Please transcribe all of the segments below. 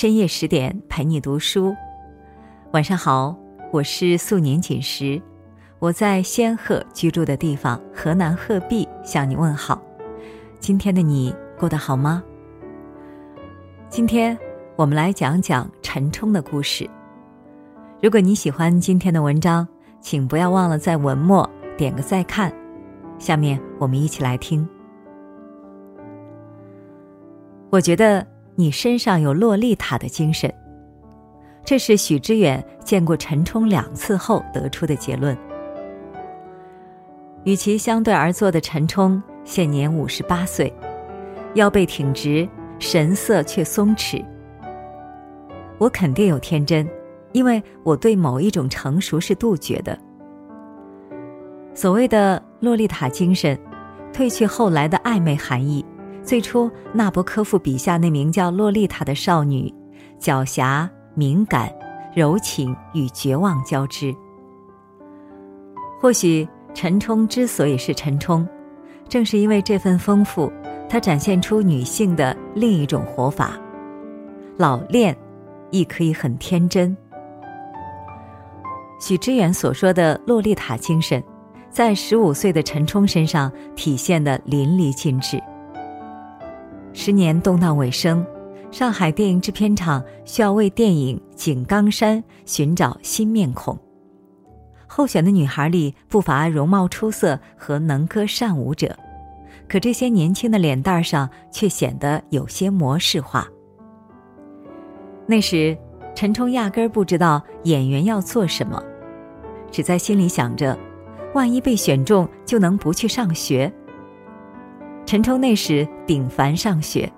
深夜十点陪你读书。晚上好，我是素年锦时，我在仙鹤居住的地方河南鹤壁向你问好。今天的你过得好吗？今天我们来讲讲陈冲的故事。如果你喜欢今天的文章，请不要忘了在文末点个再看。下面我们一起来听。我觉得你身上有洛丽塔的精神。这是许知远见过陈冲两次后得出的结论。与其相对而坐的陈冲，现年五十八岁，腰背挺直，神色却松弛。我肯定有天真，因为我对某一种成熟是杜绝的。所谓的洛丽塔精神，褪去后来的暧昧含义。最初，纳博科夫笔下那名叫洛丽塔的少女，狡黠、敏感、柔情与绝望交织。或许陈冲之所以是陈冲，正是因为这份丰富，他展现出女性的另一种活法。老练，亦可以很天真。许知远所说的洛丽塔精神，在十五岁的陈冲身上体现的淋漓尽致。十年动荡尾声，上海电影制片厂需要为电影《井冈山》寻找新面孔。候选的女孩里不乏容貌出色和能歌善舞者，可这些年轻的脸蛋上却显得有些模式化。那时，陈冲压根儿不知道演员要做什么，只在心里想着：万一被选中，就能不去上学。陈冲那时顶凡上学，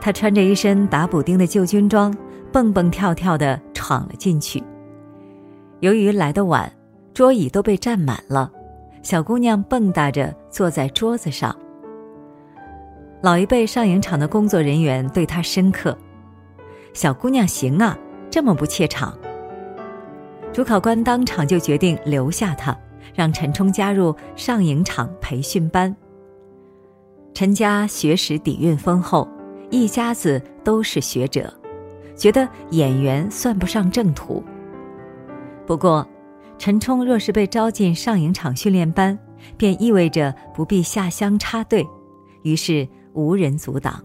他穿着一身打补丁的旧军装，蹦蹦跳跳地闯了进去。由于来得晚，桌椅都被占满了，小姑娘蹦跶着坐在桌子上。老一辈上影厂的工作人员对她深刻：“小姑娘行啊，这么不怯场。”主考官当场就决定留下她，让陈冲加入上影厂培训班。陈家学识底蕴丰厚，一家子都是学者，觉得演员算不上正途。不过，陈冲若是被招进上影厂训练班，便意味着不必下乡插队，于是无人阻挡。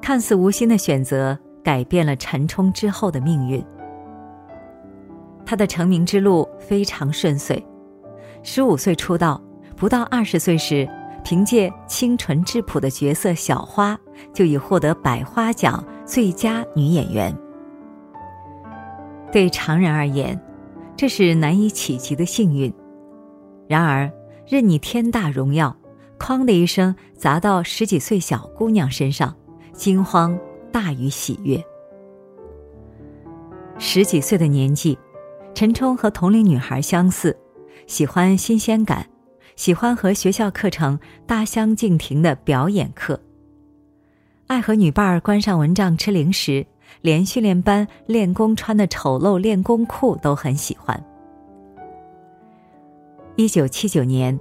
看似无心的选择，改变了陈冲之后的命运。他的成名之路非常顺遂，十五岁出道，不到二十岁时。凭借清纯质朴的角色小花，就已获得百花奖最佳女演员。对常人而言，这是难以企及的幸运；然而，任你天大荣耀，哐的一声砸到十几岁小姑娘身上，惊慌大于喜悦。十几岁的年纪，陈冲和同龄女孩相似，喜欢新鲜感。喜欢和学校课程大相径庭的表演课，爱和女伴儿关上蚊帐吃零食，连训练班练功穿的丑陋练功裤都很喜欢。一九七九年，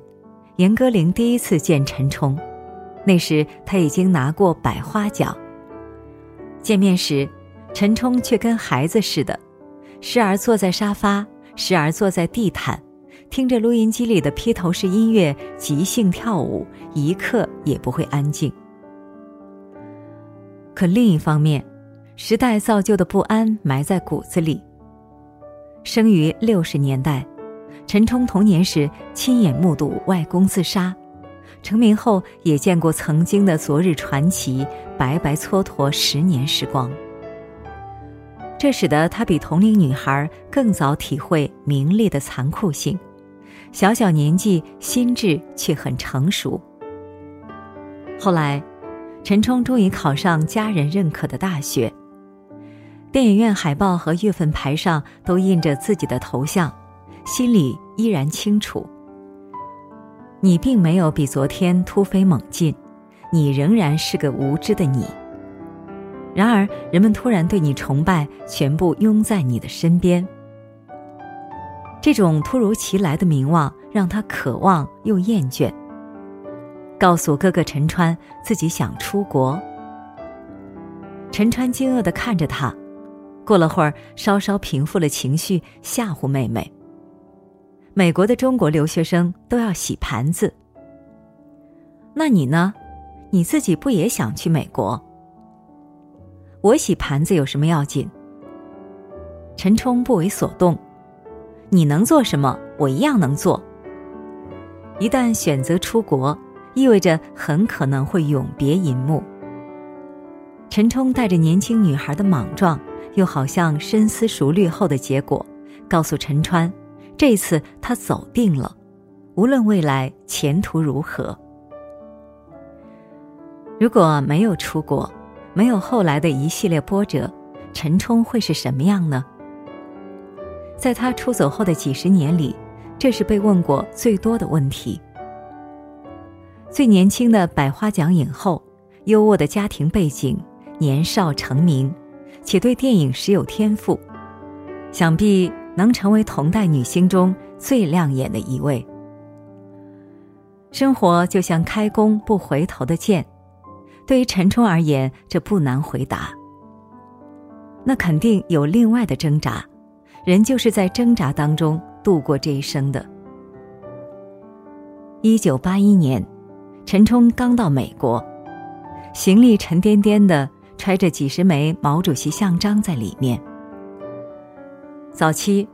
严歌苓第一次见陈冲，那时他已经拿过百花奖。见面时，陈冲却跟孩子似的，时而坐在沙发，时而坐在地毯。听着录音机里的披头士音乐，即兴跳舞，一刻也不会安静。可另一方面，时代造就的不安埋在骨子里。生于六十年代，陈冲童年时亲眼目睹外公自杀，成名后也见过曾经的昨日传奇白白蹉跎十年时光。这使得他比同龄女孩更早体会名利的残酷性。小小年纪，心智却很成熟。后来，陈冲终于考上家人认可的大学。电影院海报和月份牌上都印着自己的头像，心里依然清楚：你并没有比昨天突飞猛进，你仍然是个无知的你。然而，人们突然对你崇拜，全部拥在你的身边。这种突如其来的名望让他渴望又厌倦。告诉哥哥陈川自己想出国。陈川惊愕地看着他，过了会儿，稍稍平复了情绪，吓唬妹妹：“美国的中国留学生都要洗盘子，那你呢？你自己不也想去美国？我洗盘子有什么要紧？”陈冲不为所动：“你能做什么，我一样能做。一旦选择出国，意味着很可能会永别银幕。”陈冲带着年轻女孩的莽撞，又好像深思熟虑后的结果，告诉陈川：“这次他走定了，无论未来前途如何。如果没有出国，没有后来的一系列波折，陈冲会是什么样呢？”在他出走后的几十年里，这是被问过最多的问题。最年轻的百花奖影后，优渥的家庭背景。年少成名，且对电影时有天赋，想必能成为同代女星中最亮眼的一位。生活就像开弓不回头的箭，对于陈冲而言，这不难回答。那肯定有另外的挣扎，人就是在挣扎当中度过这一生的。一九八一年，陈冲刚到美国，行李沉甸甸的。揣着几十枚毛主席像章在里面。早期，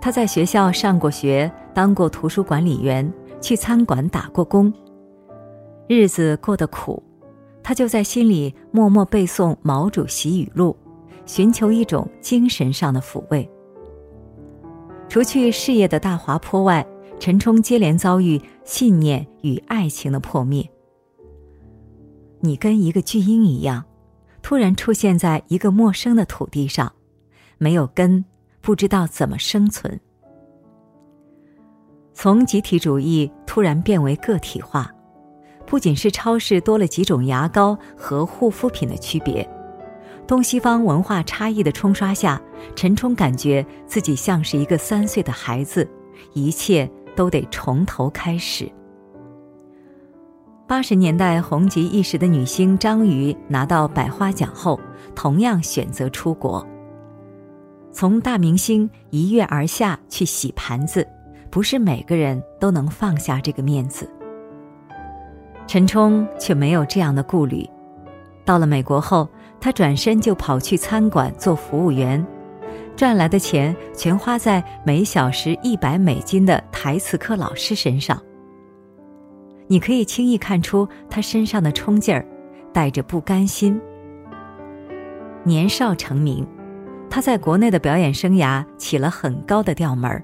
他在学校上过学，当过图书管理员，去餐馆打过工。日子过得苦，他就在心里默默背诵毛主席语录，寻求一种精神上的抚慰。除去事业的大滑坡外，陈冲接连遭遇信念与爱情的破灭。你跟一个巨婴一样。突然出现在一个陌生的土地上，没有根，不知道怎么生存。从集体主义突然变为个体化，不仅是超市多了几种牙膏和护肤品的区别，东西方文化差异的冲刷下，陈冲感觉自己像是一个三岁的孩子，一切都得从头开始。八十年代红极一时的女星张瑜拿到百花奖后，同样选择出国。从大明星一跃而下去洗盘子，不是每个人都能放下这个面子。陈冲却没有这样的顾虑。到了美国后，他转身就跑去餐馆做服务员，赚来的钱全花在每小时一百美金的台词课老师身上。你可以轻易看出他身上的冲劲儿，带着不甘心。年少成名，他在国内的表演生涯起了很高的调门儿。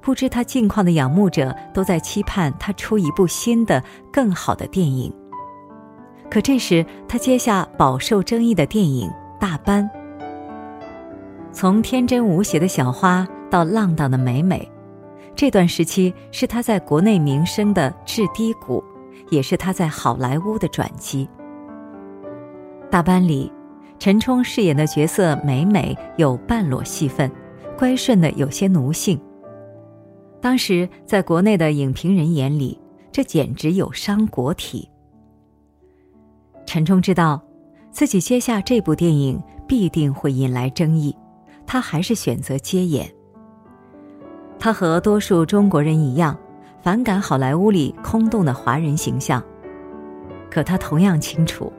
不知他近况的仰慕者都在期盼他出一部新的、更好的电影。可这时，他接下饱受争议的电影《大班》，从天真无邪的小花到浪荡的美美。这段时期是他在国内名声的至低谷，也是他在好莱坞的转机。大班里，陈冲饰演的角色美美有半裸戏份，乖顺的有些奴性。当时在国内的影评人眼里，这简直有伤国体。陈冲知道，自己接下这部电影必定会引来争议，他还是选择接演。他和多数中国人一样，反感好莱坞里空洞的华人形象。可他同样清楚，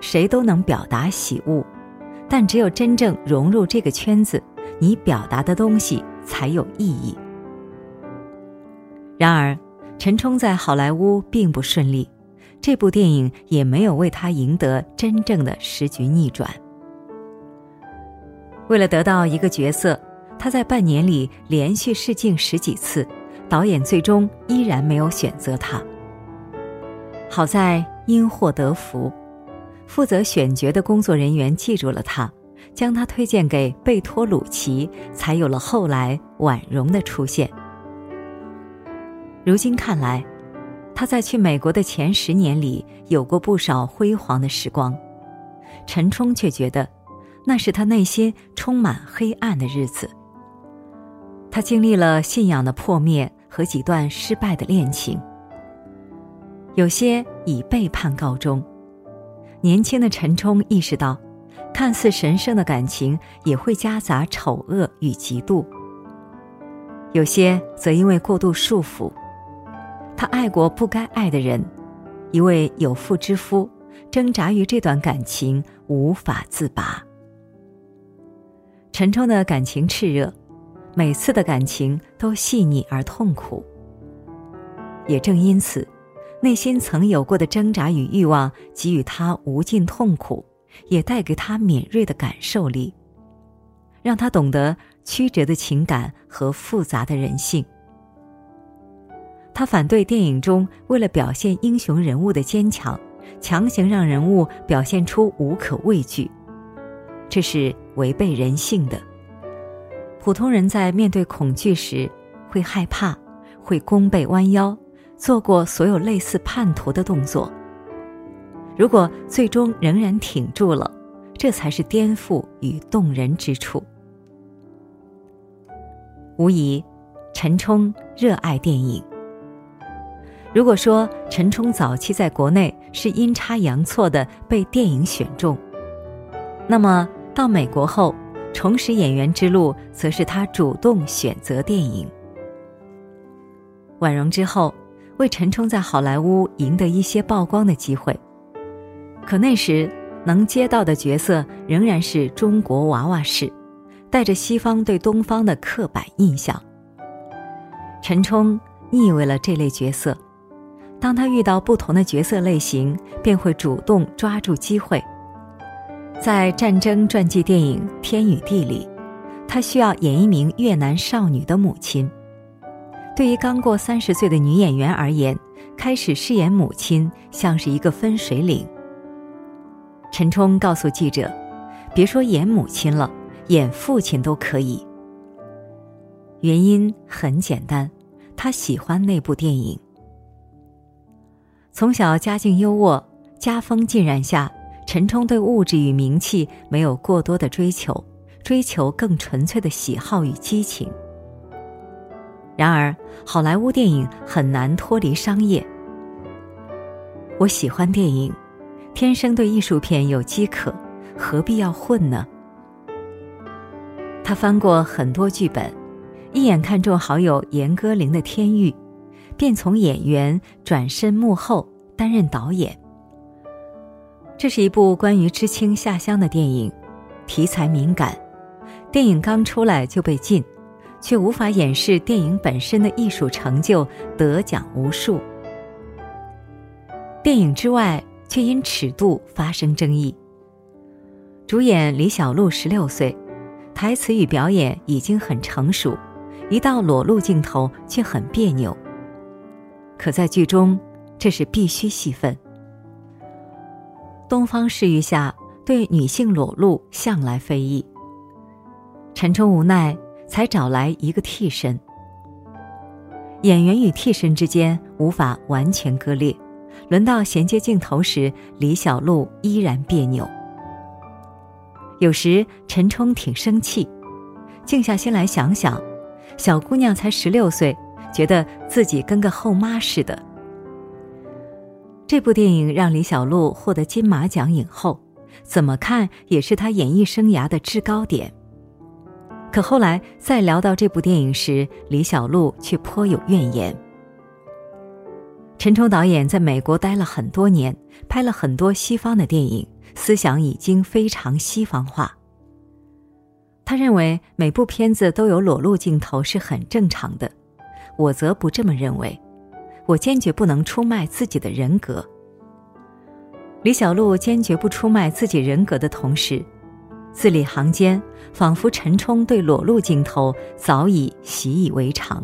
谁都能表达喜恶，但只有真正融入这个圈子，你表达的东西才有意义。然而，陈冲在好莱坞并不顺利，这部电影也没有为他赢得真正的时局逆转。为了得到一个角色。他在半年里连续试镜十几次，导演最终依然没有选择他。好在因祸得福，负责选角的工作人员记住了他，将他推荐给贝托鲁奇，才有了后来婉容的出现。如今看来，他在去美国的前十年里有过不少辉煌的时光，陈冲却觉得，那是他内心充满黑暗的日子。他经历了信仰的破灭和几段失败的恋情，有些以背叛告终。年轻的陈冲意识到，看似神圣的感情也会夹杂丑恶与嫉妒。有些则因为过度束缚，他爱过不该爱的人，一位有妇之夫，挣扎于这段感情无法自拔。陈冲的感情炽热，每次的感情都细腻而痛苦。也正因此，内心曾有过的挣扎与欲望，给予他无尽痛苦，也带给他敏锐的感受力，让他懂得曲折的情感和复杂的人性。他反对电影中为了表现英雄人物的坚强，强行让人物表现出无可畏惧，这是违背人性的。普通人在面对恐惧时，会害怕，会弓背弯腰。做过所有类似叛徒的动作。如果最终仍然挺住了，这才是颠覆与动人之处。无疑，陈冲热爱电影。如果说陈冲早期在国内是阴差阳错的被电影选中，那么到美国后重拾演员之路，则是他主动选择电影。婉容之后。为陈冲在好莱坞赢得一些曝光的机会，可那时能接到的角色仍然是中国娃娃式，带着西方对东方的刻板印象。陈冲腻味了这类角色，当他遇到不同的角色类型，便会主动抓住机会。在战争传记电影《天与地》里，他需要演一名越南少女的母亲。对于刚过三十岁的女演员而言，开始饰演母亲像是一个分水岭。陈冲告诉记者：“别说演母亲了，演父亲都可以。”原因很简单，他喜欢那部电影。从小家境优渥，家风浸染下，陈冲对物质与名气没有过多的追求，追求更纯粹的喜好与激情。然而，好莱坞电影很难脱离商业。我喜欢电影，天生对艺术片有饥渴，何必要混呢？他翻过很多剧本，一眼看中好友严歌苓的《天域》，便从演员转身幕后担任导演。这是一部关于知青下乡的电影，题材敏感，电影刚出来就被禁。却无法掩饰电影本身的艺术成就，得奖无数。电影之外，却因尺度发生争议。主演李小璐十六岁，台词与表演已经很成熟，一到裸露镜头却很别扭。可在剧中，这是必须戏份。东方视域下，对女性裸露向来非议。陈冲无奈。才找来一个替身。演员与替身之间无法完全割裂，轮到衔接镜头时，李小璐依然别扭。有时陈冲挺生气，静下心来想想，小姑娘才十六岁，觉得自己跟个后妈似的。这部电影让李小璐获得金马奖影后，怎么看也是她演艺生涯的制高点。可后来再聊到这部电影时，李小璐却颇有怨言。陈冲导演在美国待了很多年，拍了很多西方的电影，思想已经非常西方化。他认为每部片子都有裸露镜头是很正常的，我则不这么认为，我坚决不能出卖自己的人格。李小璐坚决不出卖自己人格的同时。字里行间，仿佛陈冲对裸露镜头早已习以为常。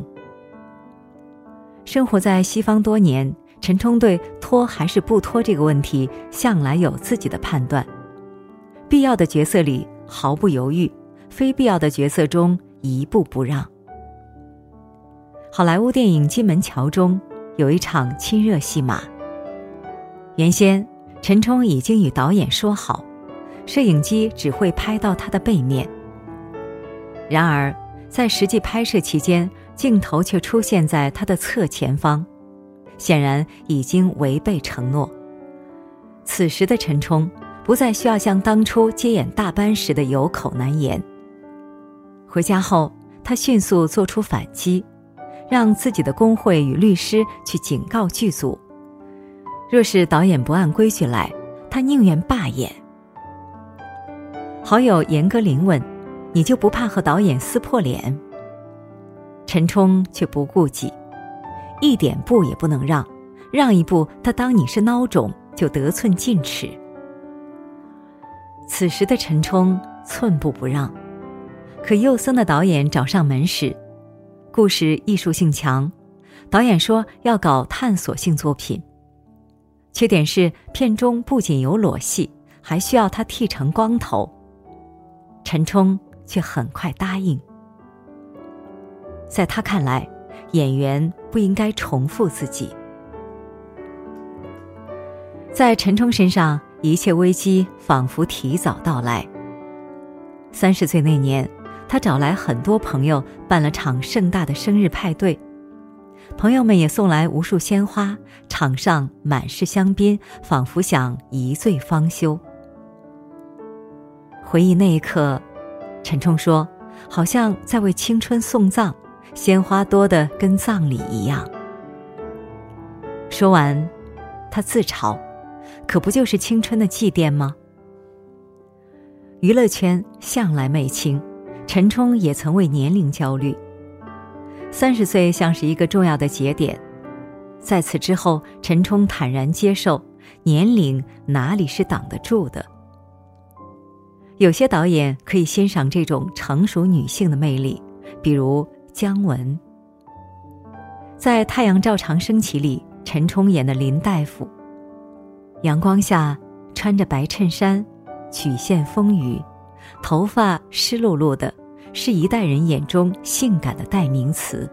生活在西方多年，陈冲对脱还是不脱这个问题，向来有自己的判断。必要的角色里毫不犹豫，非必要的角色中一步不让。好莱坞电影《金门桥》中有一场亲热戏码，原先陈冲已经与导演说好。摄影机只会拍到他的背面。然而，在实际拍摄期间，镜头却出现在他的侧前方，显然已经违背承诺。此时的陈冲不再需要像当初接演大班时的有口难言。回家后，他迅速做出反击，让自己的工会与律师去警告剧组：若是导演不按规矩来，他宁愿罢演。好友严歌苓问：“你就不怕和导演撕破脸？”陈冲却不顾忌，一点步也不能让，让一步他当你是孬种，就得寸进尺。此时的陈冲寸步不让，可幼森的导演找上门时，故事艺术性强，导演说要搞探索性作品。缺点是片中不仅有裸戏，还需要他剃成光头。陈冲却很快答应。在他看来，演员不应该重复自己。在陈冲身上。一切危机仿佛提早到来。三十岁那年，他找来很多朋友办了场盛大的生日派对，朋友们也送来无数鲜花，场上满是香槟，仿佛想一醉方休。回忆那一刻，陈冲说：“好像在为青春送葬，鲜花多得跟葬礼一样。”说完，他自嘲。可不就是青春的祭奠吗？娱乐圈向来媚青，陈冲也曾为年龄焦虑。三十岁像是一个重要的节点，在此之后，陈冲坦然接受，年龄哪里是挡得住的。有些导演可以欣赏这种成熟女性的魅力，比如姜文。在《太阳照常升起》里，陈冲演的林大夫。阳光下，穿着白衬衫，曲线丰腴，头发湿漉漉的，是一代人眼中性感的代名词。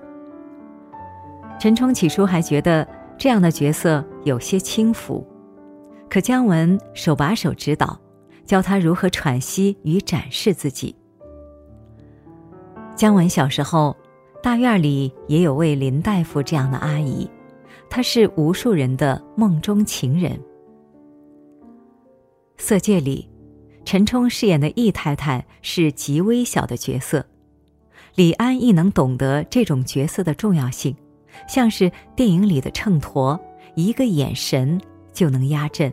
陈冲起初还觉得这样的角色有些轻浮，可姜文手把手指导，教他如何喘息与展示自己。姜文小时候，大院里也有位林大夫这样的阿姨，她是无数人的梦中情人。《色戒》里，陈冲饰演的易太太是极微小的角色，李安亦能懂得这种角色的重要性，像是电影里的秤砣，一个眼神就能压阵。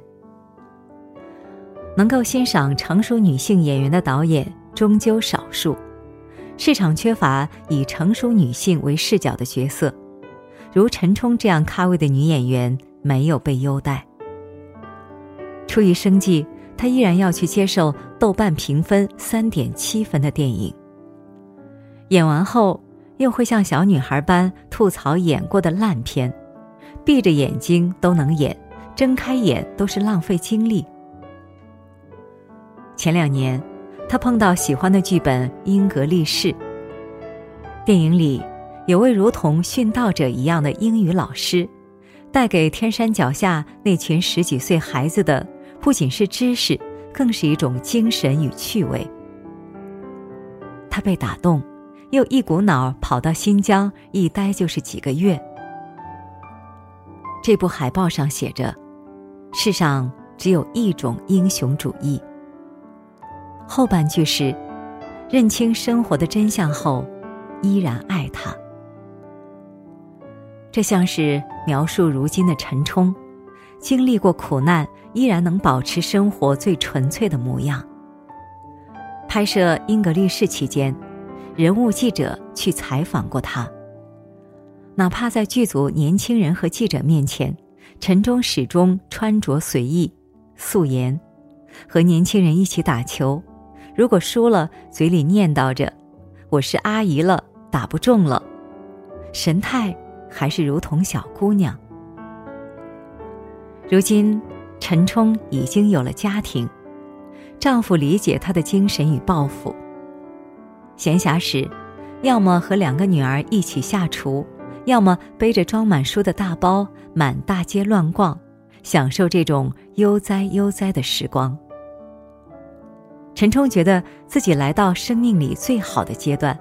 能够欣赏成熟女性演员的导演终究少数，市场缺乏以成熟女性为视角的角色，如陈冲这样咖位的女演员没有被优待。出于生计。他依然要去接受豆瓣评分三点七分的电影。演完后，又会像小女孩般吐槽演过的烂片，闭着眼睛都能演，睁开眼都是浪费精力。前两年，他碰到喜欢的剧本《英格力士》。电影里，有位如同殉道者一样的英语老师，带给天山脚下那群十几岁孩子的。不仅是知识，更是一种精神与趣味。他被打动，又一股脑跑到新疆，一待就是几个月。这部海报上写着：“世上只有一种英雄主义。”后半句是：“认清生活的真相后，依然爱他。”这像是描述如今的陈冲。经历过苦难，依然能保持生活最纯粹的模样。拍摄《英格力士》期间，人物记者去采访过他。哪怕在剧组年轻人和记者面前，陈忠始终穿着随意、素颜，和年轻人一起打球。如果输了，嘴里念叨着：“我是阿姨了，打不中了。”神态还是如同小姑娘。如今，陈冲已经有了家庭，丈夫理解她的精神与抱负。闲暇时，要么和两个女儿一起下厨，要么背着装满书的大包满大街乱逛，享受这种悠哉悠哉的时光。陈冲觉得自己来到生命里最好的阶段。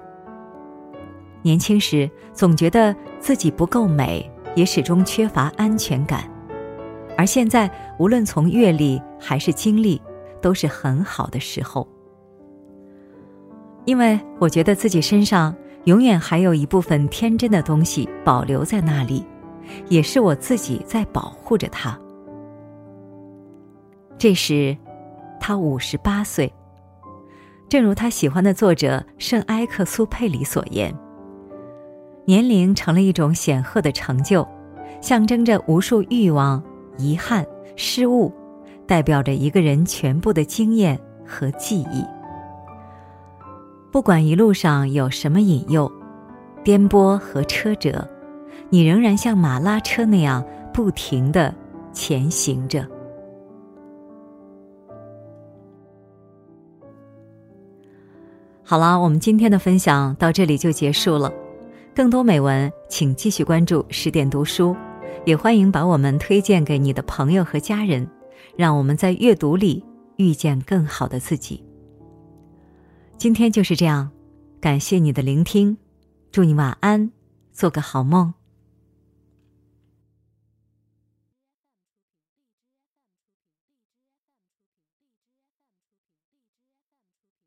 年轻时总觉得自己不够美，也始终缺乏安全感。而现在，无论从阅历还是经历，都是很好的时候。因为我觉得自己身上永远还有一部分天真的东西保留在那里，也是我自己在保护着它。这时，他五十八岁。正如他喜欢的作者圣埃克苏佩里所言：“年龄成了一种显赫的成就，象征着无数欲望、遗憾、失误，代表着一个人全部的经验和记忆。不管一路上有什么引诱、颠簸和车辙，你仍然像马拉车那样不停的前行着。”好了，我们今天的分享到这里就结束了。更多美文，请继续关注十点读书，也欢迎把我们推荐给你的朋友和家人，让我们在阅读里遇见更好的自己。今天就是这样，感谢你的聆听，祝你晚安，做个好梦。